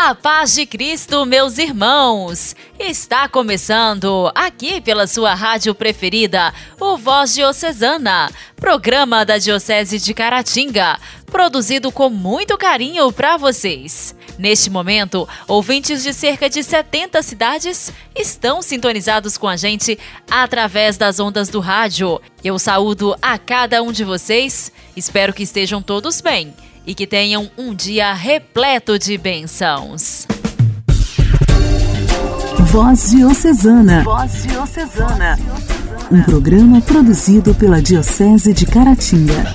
A paz de Cristo, meus irmãos! Está começando aqui pela sua rádio preferida, o Voz Diocesana, programa da Diocese de Caratinga, produzido com muito carinho para vocês. Neste momento, ouvintes de cerca de 70 cidades estão sintonizados com a gente através das ondas do rádio. Eu saúdo a cada um de vocês, espero que estejam todos bem e que tenham um dia repleto de bênçãos. Voz Diocesana. Voz Diocesana. Um programa produzido pela Diocese de Caratinga.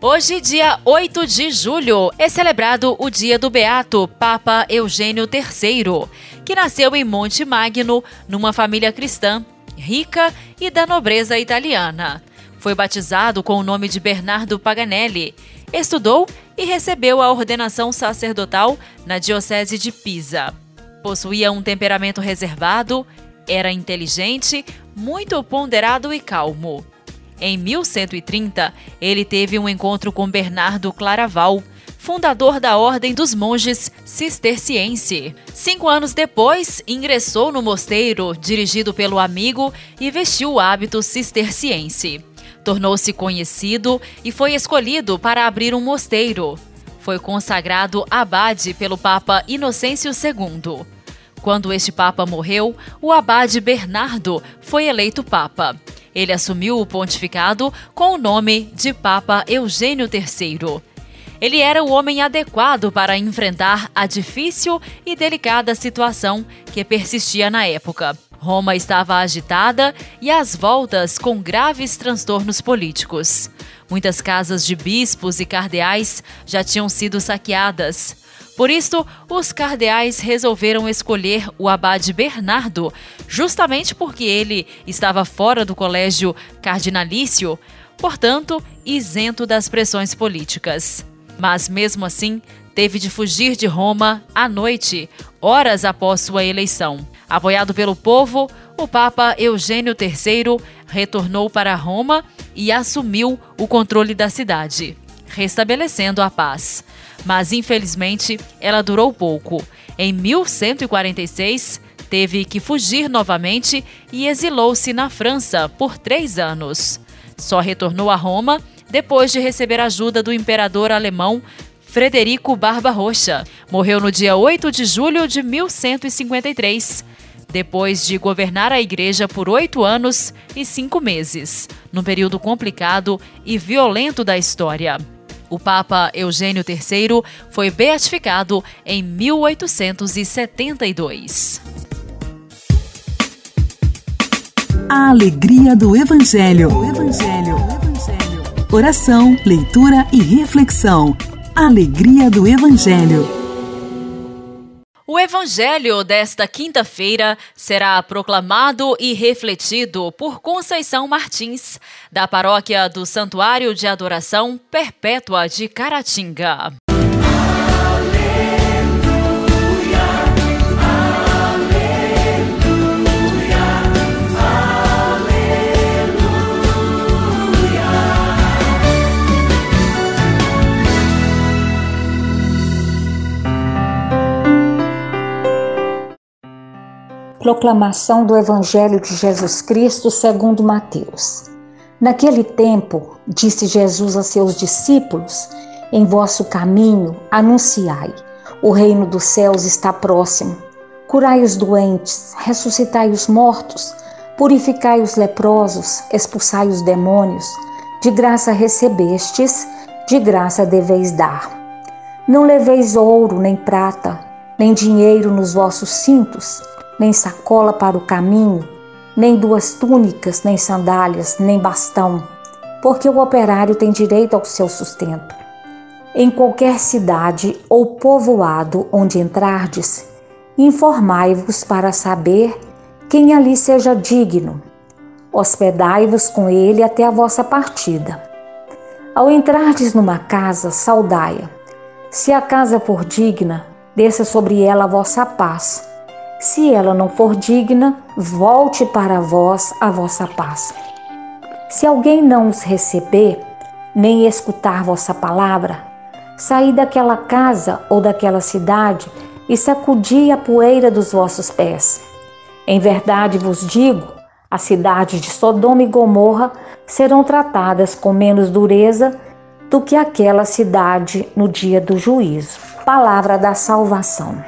Hoje, dia 8 de julho, é celebrado o Dia do Beato Papa Eugênio III, que nasceu em Monte Magno, numa família cristã, rica e da nobreza italiana. Foi batizado com o nome de Bernardo Paganelli. Estudou e recebeu a ordenação sacerdotal na Diocese de Pisa. Possuía um temperamento reservado, era inteligente, muito ponderado e calmo. Em 1130, ele teve um encontro com Bernardo Claraval, fundador da Ordem dos Monges Cisterciense. Cinco anos depois, ingressou no mosteiro, dirigido pelo amigo, e vestiu o hábito cisterciense. Tornou-se conhecido e foi escolhido para abrir um mosteiro. Foi consagrado abade pelo Papa Inocêncio II. Quando este Papa morreu, o abade Bernardo foi eleito Papa. Ele assumiu o pontificado com o nome de Papa Eugênio III. Ele era o homem adequado para enfrentar a difícil e delicada situação que persistia na época. Roma estava agitada e às voltas com graves transtornos políticos. Muitas casas de bispos e cardeais já tinham sido saqueadas. Por isso, os cardeais resolveram escolher o abade Bernardo, justamente porque ele estava fora do colégio cardinalício, portanto, isento das pressões políticas. Mas mesmo assim, teve de fugir de Roma à noite, horas após sua eleição. Apoiado pelo povo, o Papa Eugênio III retornou para Roma e assumiu o controle da cidade, restabelecendo a paz mas infelizmente ela durou pouco. Em 1146, teve que fugir novamente e exilou-se na França por três anos. Só retornou a Roma depois de receber ajuda do imperador alemão Frederico Barba Roxa. Morreu no dia 8 de julho de 1153, depois de governar a igreja por oito anos e cinco meses, num período complicado e violento da história. O Papa Eugênio III foi beatificado em 1872. A alegria do Evangelho. Evangelho. Evangelho. Oração, leitura e reflexão. Alegria do Evangelho. O evangelho desta quinta-feira será proclamado e refletido por Conceição Martins, da paróquia do Santuário de Adoração Perpétua de Caratinga. Proclamação do Evangelho de Jesus Cristo segundo Mateus. Naquele tempo, disse Jesus a seus discípulos: Em vosso caminho anunciai: o reino dos céus está próximo. Curai os doentes, ressuscitai os mortos, purificai os leprosos, expulsai os demônios. De graça recebestes, de graça deveis dar. Não leveis ouro, nem prata, nem dinheiro nos vossos cintos nem sacola para o caminho, nem duas túnicas, nem sandálias, nem bastão, porque o operário tem direito ao seu sustento. Em qualquer cidade ou povoado onde entrardes, informai-vos para saber quem ali seja digno. Hospedai-vos com ele até a vossa partida. Ao entrardes numa casa, saudai-a. Se a casa for digna, desça sobre ela a vossa paz Se ela não for digna, volte para vós a vossa paz. Se alguém não os receber, nem escutar vossa palavra, saí daquela casa ou daquela cidade e sacudi a poeira dos vossos pés. Em verdade vos digo, as cidades de Sodoma e Gomorra serão tratadas com menos dureza do que aquela cidade no dia do juízo. Palavra da salvação.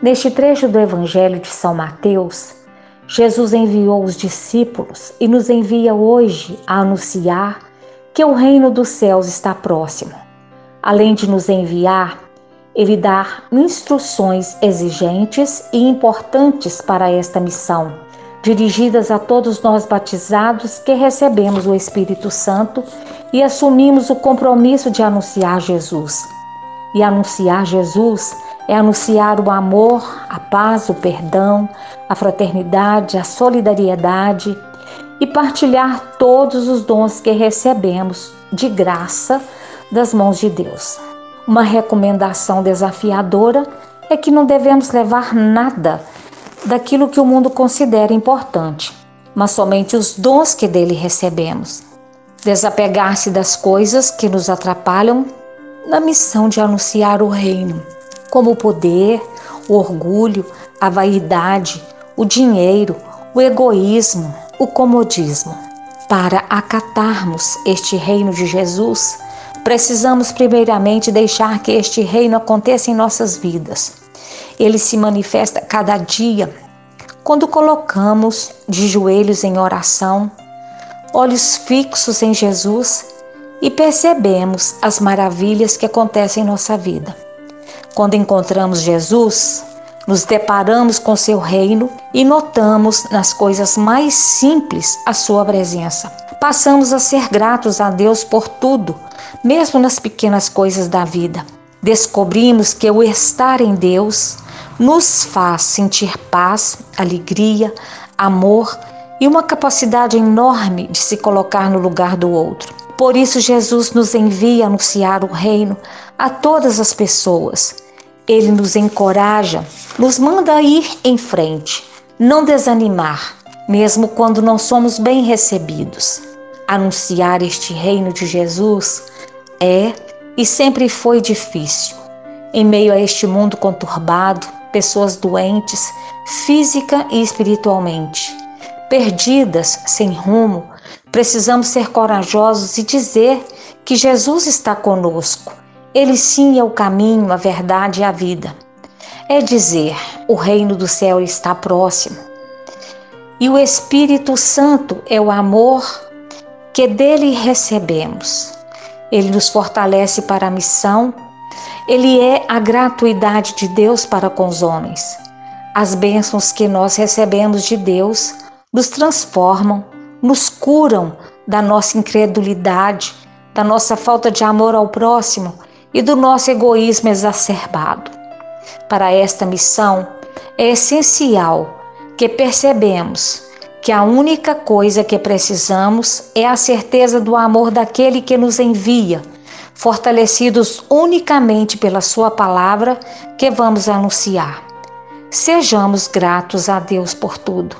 Neste trecho do Evangelho de São Mateus, Jesus enviou os discípulos e nos envia hoje a anunciar que o reino dos céus está próximo. Além de nos enviar, ele dá instruções exigentes e importantes para esta missão, dirigidas a todos nós batizados que recebemos o Espírito Santo e assumimos o compromisso de anunciar Jesus. E anunciar Jesus é anunciar o amor, a paz, o perdão, a fraternidade, a solidariedade e partilhar todos os dons que recebemos de graça das mãos de Deus. Uma recomendação desafiadora é que não devemos levar nada daquilo que o mundo considera importante, mas somente os dons que dele recebemos. Desapegar-se das coisas que nos atrapalham na missão de anunciar o reino como o poder, o orgulho, a vaidade, o dinheiro, o egoísmo, o comodismo. Para acatarmos este reino de Jesus, precisamos primeiramente deixar que este reino aconteça em nossas vidas. Ele se manifesta cada dia quando colocamos de joelhos em oração, olhos fixos em Jesus e percebemos as maravilhas que acontecem em nossa vida. Quando encontramos Jesus, nos deparamos com seu reino e notamos nas coisas mais simples a sua presença. Passamos a ser gratos a Deus por tudo, mesmo nas pequenas coisas da vida. Descobrimos que o estar em Deus nos faz sentir paz, alegria, amor e uma capacidade enorme de se colocar no lugar do outro. Por isso, Jesus nos envia anunciar o reino a todas as pessoas ele nos encoraja, nos manda ir em frente, não desanimar, mesmo quando não somos bem recebidos. Anunciar este reino de Jesus é e sempre foi difícil. Em meio a este mundo conturbado, pessoas doentes, física e espiritualmente, perdidas, sem rumo, precisamos ser corajosos e dizer que Jesus está conosco ele sim é o caminho, a verdade e a vida. É dizer, o reino do céu está próximo. E o Espírito Santo é o amor que dele recebemos. Ele nos fortalece para a missão. Ele é a gratuidade de Deus para com os homens. As bênçãos que nós recebemos de Deus nos transformam, nos curam da nossa incredulidade, da nossa falta de amor ao próximo e do nosso egoísmo exacerbado. Para esta missão, é essencial que percebemos que a única coisa que precisamos é a certeza do amor daquele que nos envia, fortalecidos unicamente pela Sua palavra que vamos anunciar. Sejamos gratos a Deus por tudo.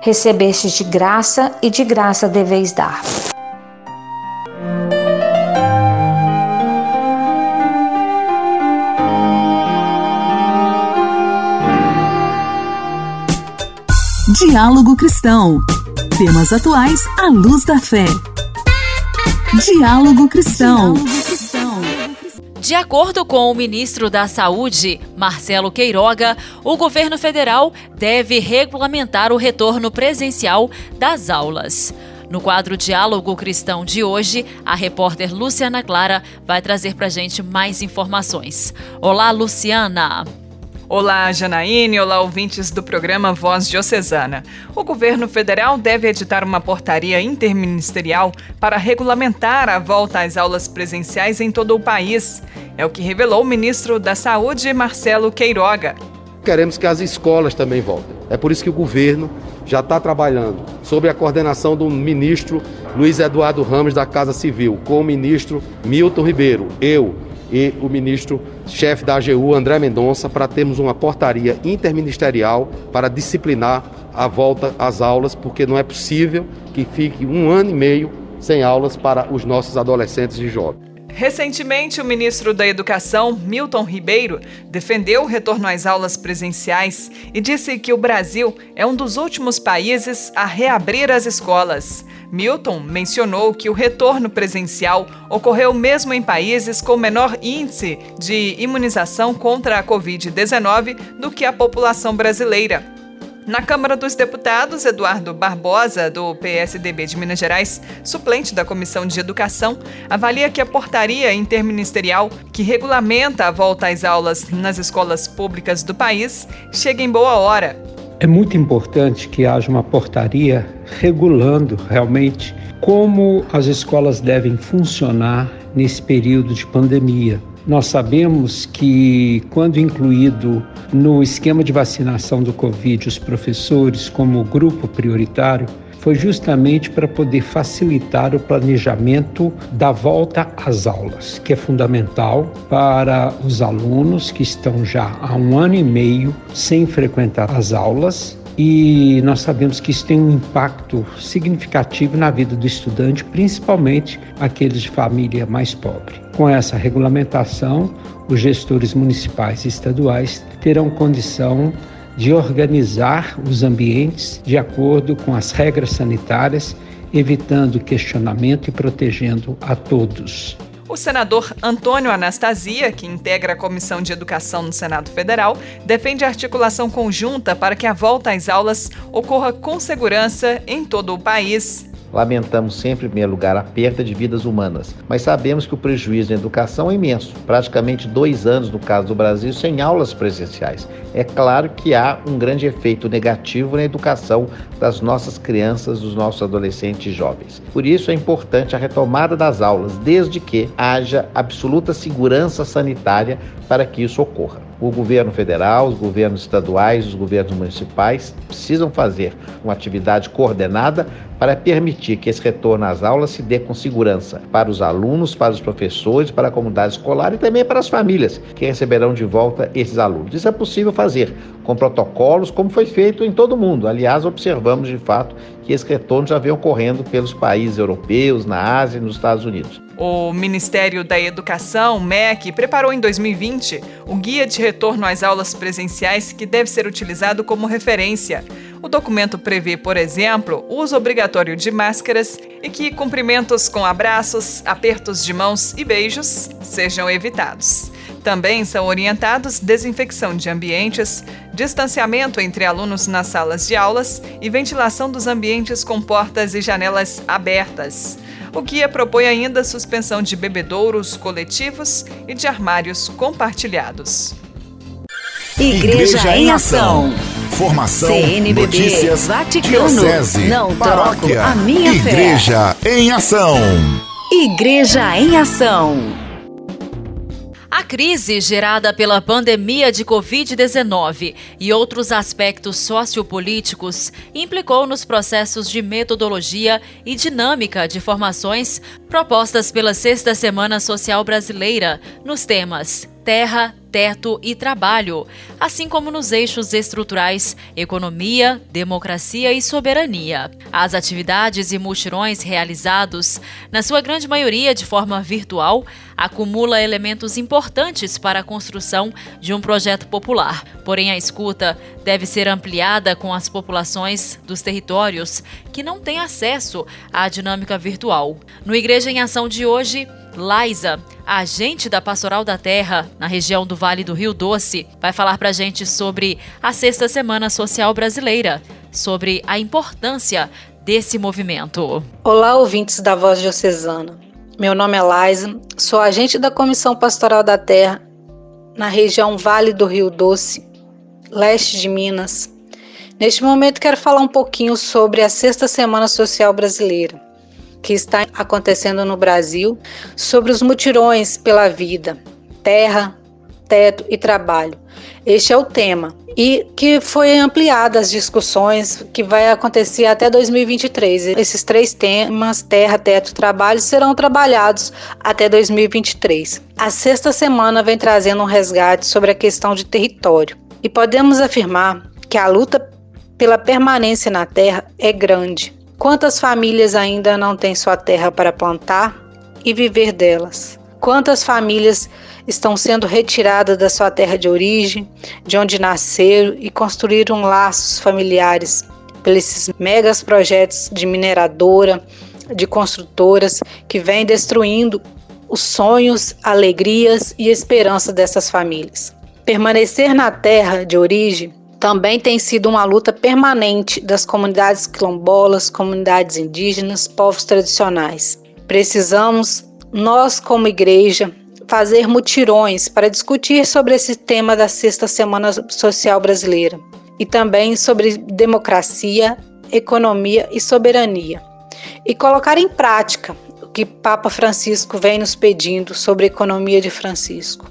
Recebestes de graça e de graça deveis dar. Diálogo Cristão. Temas atuais à luz da fé. Diálogo Cristão. De acordo com o ministro da Saúde, Marcelo Queiroga, o governo federal deve regulamentar o retorno presencial das aulas. No quadro Diálogo Cristão de hoje, a repórter Luciana Clara vai trazer para gente mais informações. Olá, Luciana! Olá, Janaíne. Olá, ouvintes do programa Voz Diocesana. O governo federal deve editar uma portaria interministerial para regulamentar a volta às aulas presenciais em todo o país. É o que revelou o ministro da Saúde, Marcelo Queiroga. Queremos que as escolas também voltem. É por isso que o governo já está trabalhando sob a coordenação do ministro Luiz Eduardo Ramos da Casa Civil, com o ministro Milton Ribeiro, eu, e o ministro chefe da AGU, André Mendonça, para termos uma portaria interministerial para disciplinar a volta às aulas, porque não é possível que fique um ano e meio sem aulas para os nossos adolescentes e jovens. Recentemente, o ministro da Educação, Milton Ribeiro, defendeu o retorno às aulas presenciais e disse que o Brasil é um dos últimos países a reabrir as escolas. Milton mencionou que o retorno presencial ocorreu mesmo em países com menor índice de imunização contra a Covid-19 do que a população brasileira. Na Câmara dos Deputados, Eduardo Barbosa, do PSDB de Minas Gerais, suplente da Comissão de Educação, avalia que a portaria interministerial que regulamenta a volta às aulas nas escolas públicas do país chega em boa hora. É muito importante que haja uma portaria regulando realmente como as escolas devem funcionar nesse período de pandemia. Nós sabemos que, quando incluído no esquema de vacinação do Covid os professores como grupo prioritário, foi justamente para poder facilitar o planejamento da volta às aulas, que é fundamental para os alunos que estão já há um ano e meio sem frequentar as aulas e nós sabemos que isso tem um impacto significativo na vida do estudante, principalmente aqueles de família mais pobre. Com essa regulamentação, os gestores municipais e estaduais terão condição de organizar os ambientes de acordo com as regras sanitárias, evitando questionamento e protegendo a todos. O senador Antônio Anastasia, que integra a Comissão de Educação no Senado Federal, defende articulação conjunta para que a volta às aulas ocorra com segurança em todo o país. Lamentamos sempre, em primeiro lugar, a perda de vidas humanas, mas sabemos que o prejuízo na educação é imenso. Praticamente dois anos, no caso do Brasil, sem aulas presenciais. É claro que há um grande efeito negativo na educação das nossas crianças, dos nossos adolescentes e jovens. Por isso é importante a retomada das aulas, desde que haja absoluta segurança sanitária para que isso ocorra. O governo federal, os governos estaduais, os governos municipais precisam fazer uma atividade coordenada para permitir que esse retorno às aulas se dê com segurança para os alunos, para os professores, para a comunidade escolar e também para as famílias que receberão de volta esses alunos. Isso é possível fazer com protocolos, como foi feito em todo o mundo. Aliás, observamos de fato que esse retorno já vem ocorrendo pelos países europeus, na Ásia e nos Estados Unidos. O Ministério da Educação, MEC, preparou em 2020 o Guia de Retorno às Aulas Presenciais que deve ser utilizado como referência. O documento prevê, por exemplo, o uso obrigatório de máscaras e que cumprimentos com abraços, apertos de mãos e beijos sejam evitados. Também são orientados desinfecção de ambientes, distanciamento entre alunos nas salas de aulas e ventilação dos ambientes com portas e janelas abertas. O guia propõe ainda a suspensão de bebedouros coletivos e de armários compartilhados. Igreja, Igreja em Ação. Formação, CNBB, notícias, Vaticano, diocese, não paróquia, a minha Igreja fé. em Ação. Igreja em Ação. A crise gerada pela pandemia de Covid-19 e outros aspectos sociopolíticos implicou nos processos de metodologia e dinâmica de formações propostas pela Sexta Semana Social Brasileira nos temas terra, teto e trabalho, assim como nos eixos estruturais economia, democracia e soberania. As atividades e multirões realizados, na sua grande maioria de forma virtual, acumula elementos importantes para a construção de um projeto popular. Porém, a escuta deve ser ampliada com as populações dos territórios que não têm acesso à dinâmica virtual. No Igreja em Ação de hoje, Liza, agente da Pastoral da Terra, na região do Vale do Rio Doce, vai falar para a gente sobre a Sexta Semana Social Brasileira, sobre a importância desse movimento. Olá, ouvintes da Voz Diocesana. Meu nome é Liza, sou agente da Comissão Pastoral da Terra, na região Vale do Rio Doce, leste de Minas. Neste momento, quero falar um pouquinho sobre a Sexta Semana Social Brasileira que está acontecendo no Brasil sobre os mutirões pela vida, terra, teto e trabalho. Este é o tema e que foi ampliada as discussões que vai acontecer até 2023. Esses três temas, terra, teto trabalho, serão trabalhados até 2023. A sexta semana vem trazendo um resgate sobre a questão de território e podemos afirmar que a luta pela permanência na terra é grande. Quantas famílias ainda não têm sua terra para plantar e viver delas? Quantas famílias estão sendo retiradas da sua terra de origem, de onde nasceram e construíram laços familiares pelos megas projetos de mineradora, de construtoras que vêm destruindo os sonhos, alegrias e esperança dessas famílias. Permanecer na terra de origem também tem sido uma luta permanente das comunidades quilombolas, comunidades indígenas, povos tradicionais. Precisamos, nós como igreja, fazer mutirões para discutir sobre esse tema da Sexta Semana Social Brasileira e também sobre democracia, economia e soberania. E colocar em prática o que Papa Francisco vem nos pedindo sobre a economia de Francisco.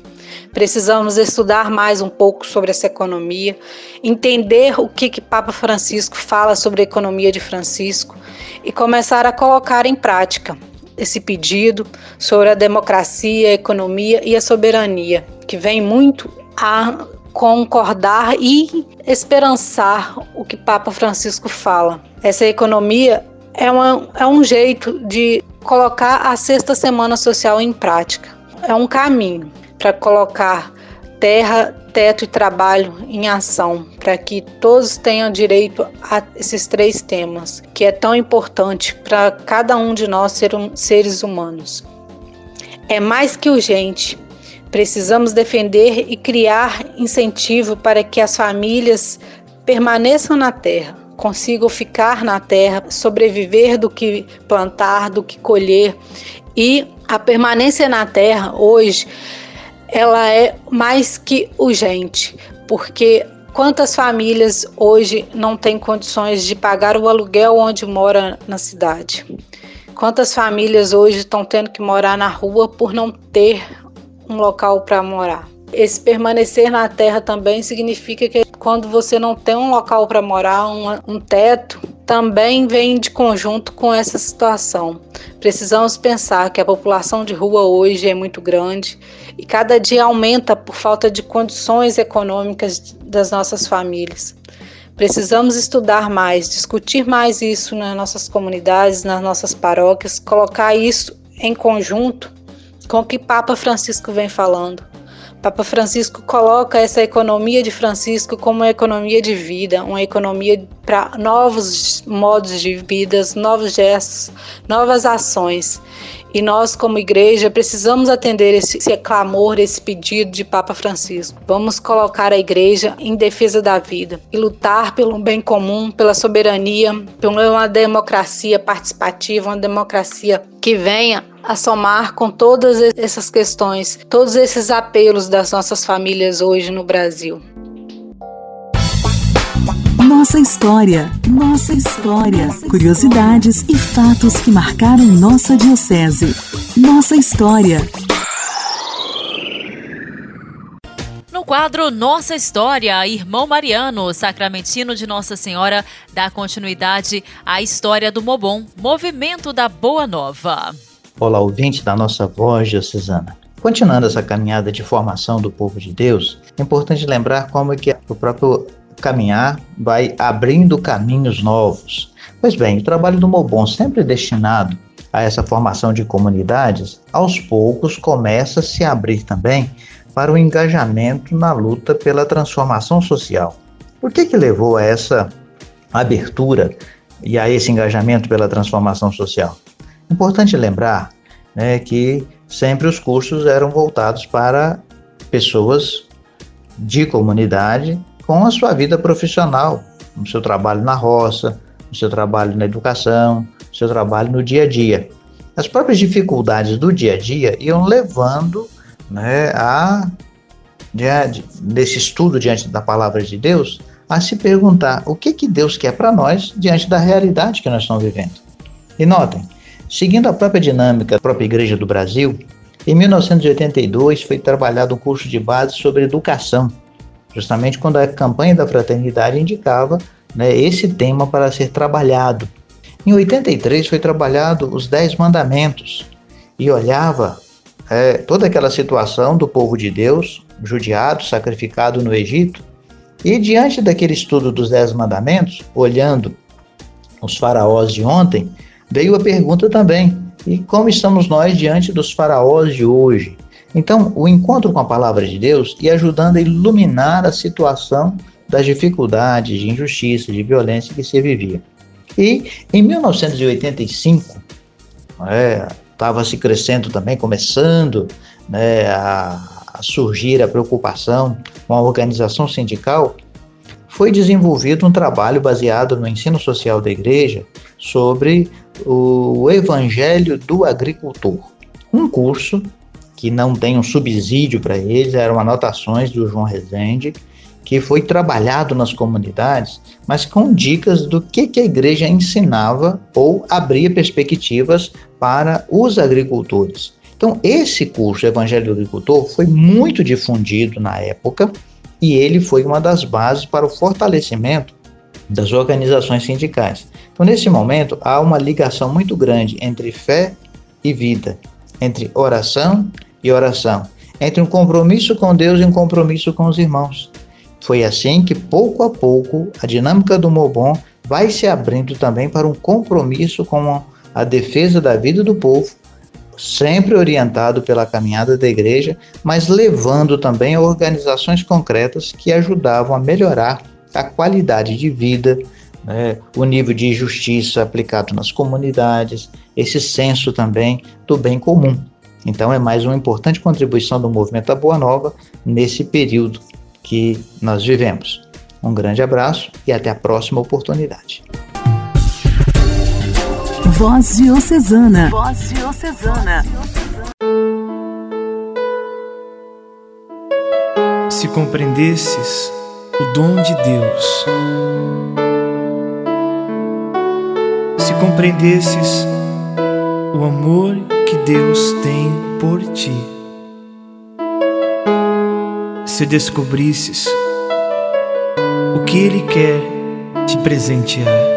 Precisamos estudar mais um pouco sobre essa economia, entender o que, que Papa Francisco fala sobre a economia de Francisco e começar a colocar em prática esse pedido sobre a democracia, a economia e a soberania, que vem muito a concordar e esperançar o que Papa Francisco fala. Essa economia é, uma, é um jeito de colocar a sexta semana social em prática. É um caminho para colocar terra, teto e trabalho em ação, para que todos tenham direito a esses três temas, que é tão importante para cada um de nós ser um, seres humanos. É mais que urgente. Precisamos defender e criar incentivo para que as famílias permaneçam na terra, consigam ficar na terra, sobreviver do que plantar, do que colher e a permanência na terra hoje ela é mais que urgente, porque quantas famílias hoje não têm condições de pagar o aluguel onde mora na cidade? Quantas famílias hoje estão tendo que morar na rua por não ter um local para morar? Esse permanecer na terra também significa que quando você não tem um local para morar, um, um teto, também vem de conjunto com essa situação. Precisamos pensar que a população de rua hoje é muito grande e cada dia aumenta por falta de condições econômicas das nossas famílias. Precisamos estudar mais, discutir mais isso nas nossas comunidades, nas nossas paróquias, colocar isso em conjunto com o que Papa Francisco vem falando. Papa Francisco coloca essa economia de Francisco como uma economia de vida, uma economia para novos modos de vida, novos gestos, novas ações. E nós, como igreja, precisamos atender esse, esse clamor, esse pedido de Papa Francisco. Vamos colocar a igreja em defesa da vida e lutar pelo bem comum, pela soberania, por uma democracia participativa, uma democracia que venha a somar com todas essas questões, todos esses apelos das nossas famílias hoje no Brasil. Nossa história, nossa história. Curiosidades e fatos que marcaram nossa diocese. Nossa história. No quadro Nossa História, irmão Mariano, sacramentino de Nossa Senhora, dá continuidade à história do Mobon, Movimento da Boa Nova. Olá, ouvinte da nossa voz diocesana. Continuando essa caminhada de formação do povo de Deus, é importante lembrar como é que o próprio caminhar vai abrindo caminhos novos. Pois bem, o trabalho do Mobon, sempre destinado a essa formação de comunidades, aos poucos começa a se abrir também para o engajamento na luta pela transformação social. Por que, que levou a essa abertura e a esse engajamento pela transformação social? Importante lembrar né, que sempre os cursos eram voltados para pessoas de comunidade com a sua vida profissional, no seu trabalho na roça, no seu trabalho na educação, no seu trabalho no dia a dia. As próprias dificuldades do dia a dia iam levando né, a, diante, nesse estudo diante da palavra de Deus, a se perguntar o que, que Deus quer para nós diante da realidade que nós estamos vivendo. E notem, Seguindo a própria dinâmica da própria Igreja do Brasil, Em 1982 foi trabalhado um curso de base sobre educação, justamente quando a campanha da fraternidade indicava né, esse tema para ser trabalhado. Em 83 foi trabalhado os Dez Mandamentos e olhava é, toda aquela situação do povo de Deus, judiado, sacrificado no Egito, e diante daquele estudo dos Dez Mandamentos, olhando os faraós de ontem, veio a pergunta também: e como estamos nós diante dos faraós de hoje? Então, o encontro com a palavra de Deus e ajudando a iluminar a situação das dificuldades, de injustiça, de violência que se vivia. E em 1985, estava é, se crescendo também, começando né, a, a surgir a preocupação com a organização sindical, foi desenvolvido um trabalho baseado no ensino social da igreja sobre o Evangelho do Agricultor. Um curso que não tem um subsídio para eles, eram anotações do João Rezende, que foi trabalhado nas comunidades, mas com dicas do que, que a igreja ensinava ou abria perspectivas para os agricultores. Então, esse curso Evangelho do Agricultor foi muito difundido na época e ele foi uma das bases para o fortalecimento das organizações sindicais. Então, nesse momento, há uma ligação muito grande entre fé e vida, entre oração e oração, entre um compromisso com Deus e um compromisso com os irmãos. Foi assim que, pouco a pouco, a dinâmica do Mobon vai se abrindo também para um compromisso com a defesa da vida do povo, sempre orientado pela caminhada da igreja, mas levando também a organizações concretas que ajudavam a melhorar a qualidade de vida, né, o nível de justiça aplicado nas comunidades, esse senso também do bem comum. Então, é mais uma importante contribuição do movimento da Boa Nova nesse período que nós vivemos. Um grande abraço e até a próxima oportunidade. Voz Diocesana. Voz Diocesana. Se compreendesses o dom de Deus, se compreendesses o amor que Deus tem por ti se descobrisses o que Ele quer te presentear.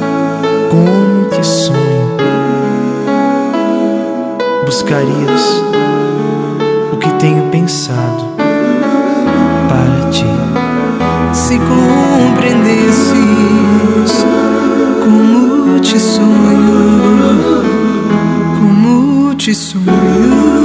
como te sonho, buscarias o que tenho pensado para ti. Se compreendesses como te sonho, como te sonho,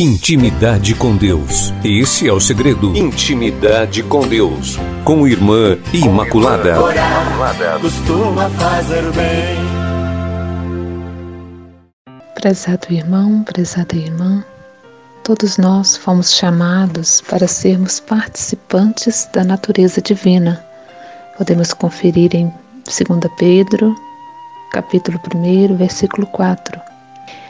Intimidade com Deus. Esse é o segredo. Intimidade com Deus. Com Irmã Imaculada. Orar costuma fazer bem. Prezado irmão, prezada irmã, todos nós fomos chamados para sermos participantes da natureza divina. Podemos conferir em 2 Pedro, capítulo 1, versículo 4.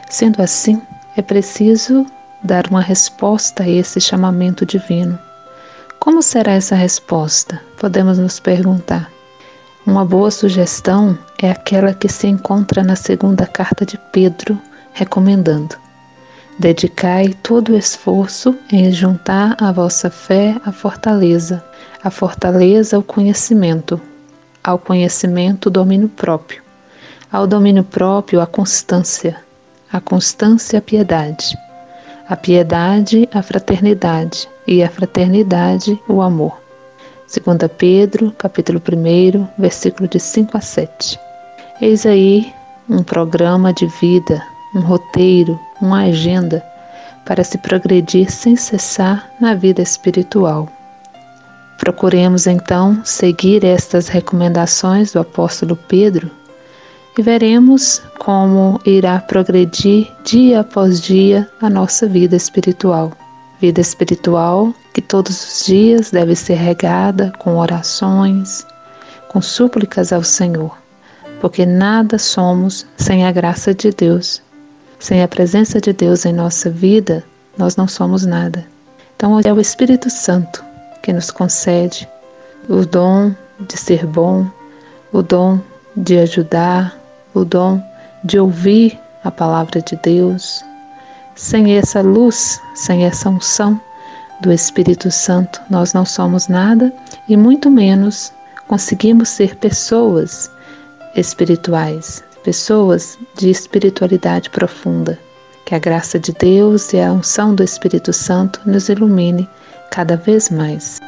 Sendo assim, é preciso dar uma resposta a esse chamamento divino. Como será essa resposta? Podemos nos perguntar. Uma boa sugestão é aquela que se encontra na segunda carta de Pedro, recomendando: Dedicai todo o esforço em juntar à vossa fé a fortaleza, a fortaleza ao conhecimento, ao conhecimento o domínio próprio, ao domínio próprio a constância, a constância a piedade a piedade, a fraternidade e a fraternidade, o amor. 2 Pedro, capítulo 1, versículo de 5 a 7. Eis aí um programa de vida, um roteiro, uma agenda para se progredir sem cessar na vida espiritual. Procuremos então seguir estas recomendações do apóstolo Pedro e veremos como irá progredir dia após dia a nossa vida espiritual. Vida espiritual que todos os dias deve ser regada com orações, com súplicas ao Senhor, porque nada somos sem a graça de Deus. Sem a presença de Deus em nossa vida, nós não somos nada. Então é o Espírito Santo que nos concede o dom de ser bom, o dom de ajudar, o dom de ouvir a palavra de Deus. Sem essa luz, sem essa unção do Espírito Santo, nós não somos nada e muito menos conseguimos ser pessoas espirituais, pessoas de espiritualidade profunda. Que a graça de Deus e a unção do Espírito Santo nos ilumine cada vez mais.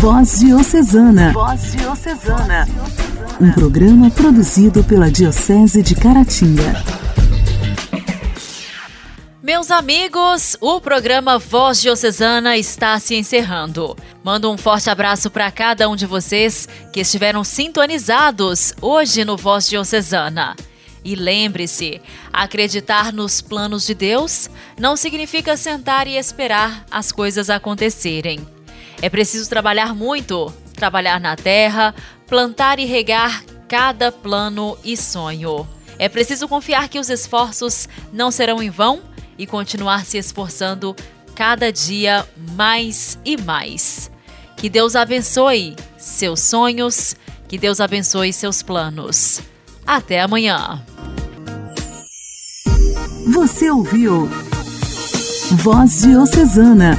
Voz Diocesana. Voz Diocesana. Um programa produzido pela Diocese de Caratinga. Meus amigos, o programa Voz Diocesana está se encerrando. Mando um forte abraço para cada um de vocês que estiveram sintonizados hoje no Voz Diocesana. E lembre-se, acreditar nos planos de Deus não significa sentar e esperar as coisas acontecerem. É preciso trabalhar muito, trabalhar na terra, plantar e regar cada plano e sonho. É preciso confiar que os esforços não serão em vão e continuar se esforçando cada dia mais e mais. Que Deus abençoe seus sonhos, que Deus abençoe seus planos. Até amanhã. Você ouviu Voz Diocesana,